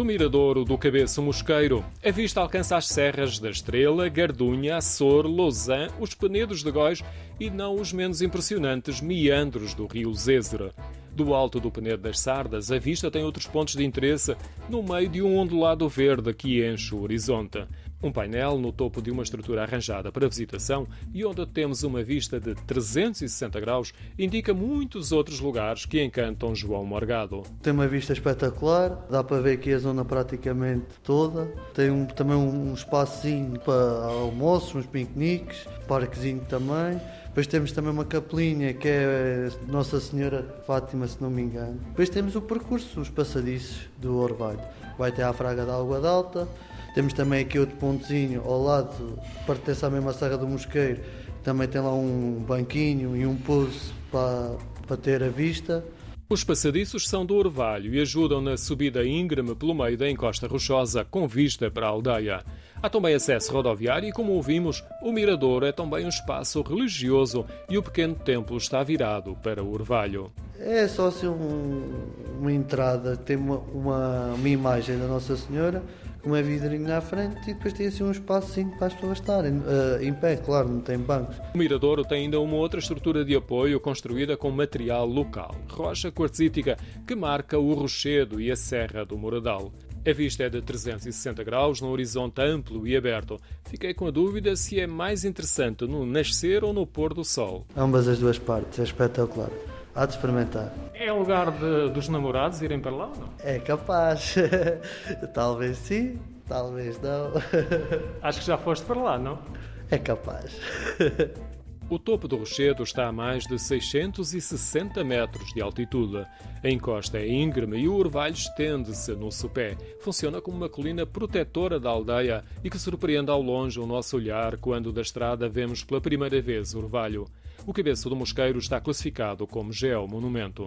Do Miradouro do Cabeço Mosqueiro, a vista alcança as serras da Estrela, Gardunha, Açor, Lausanne, os Penedos de Góis e não os menos impressionantes meandros do rio Zézere. Do alto do Penedo das Sardas, a vista tem outros pontos de interesse no meio de um ondulado verde que enche o horizonte. Um painel no topo de uma estrutura arranjada para visitação e onde temos uma vista de 360 graus indica muitos outros lugares que encantam João Morgado. Tem uma vista espetacular, dá para ver aqui a zona praticamente toda. Tem um, também um espacinho para almoços, uns piqueniques, parquezinho também. Depois temos também uma capelinha que é Nossa Senhora Fátima, se não me engano. Depois temos o percurso, os passadiços do Orvalho. Vai até à Fraga da Água d'Alta. Temos também aqui outro pontozinho ao lado, pertence à mesma Serra do Mosqueiro. Também tem lá um banquinho e um pouso para, para ter a vista. Os passadiços são do orvalho e ajudam na subida íngreme pelo meio da encosta rochosa, com vista para a aldeia. Há também acesso rodoviário e, como ouvimos, o mirador é também um espaço religioso e o pequeno templo está virado para o orvalho. É só assim um, uma entrada, tem uma, uma, uma imagem da Nossa Senhora uma vidrinha na frente e depois tem assim um espaço para as pessoas estarem uh, em pé, claro, não tem bancos. O Miradouro tem ainda uma outra estrutura de apoio construída com material local, rocha quartzítica, que marca o rochedo e a serra do Moradal. A vista é de 360 graus, num horizonte amplo e aberto. Fiquei com a dúvida se é mais interessante no nascer ou no pôr do sol. Ambas as duas partes, é espetacular. Há de experimentar. É lugar de, dos namorados irem para lá ou não? É capaz. talvez sim, talvez não. Acho que já foste para lá, não? É capaz. O topo do rochedo está a mais de 660 metros de altitude. A encosta é íngreme e o orvalho estende-se no sopé. Funciona como uma colina protetora da aldeia e que surpreende ao longe o nosso olhar quando da estrada vemos pela primeira vez o orvalho. O cabeço do mosqueiro está classificado como geomonumento.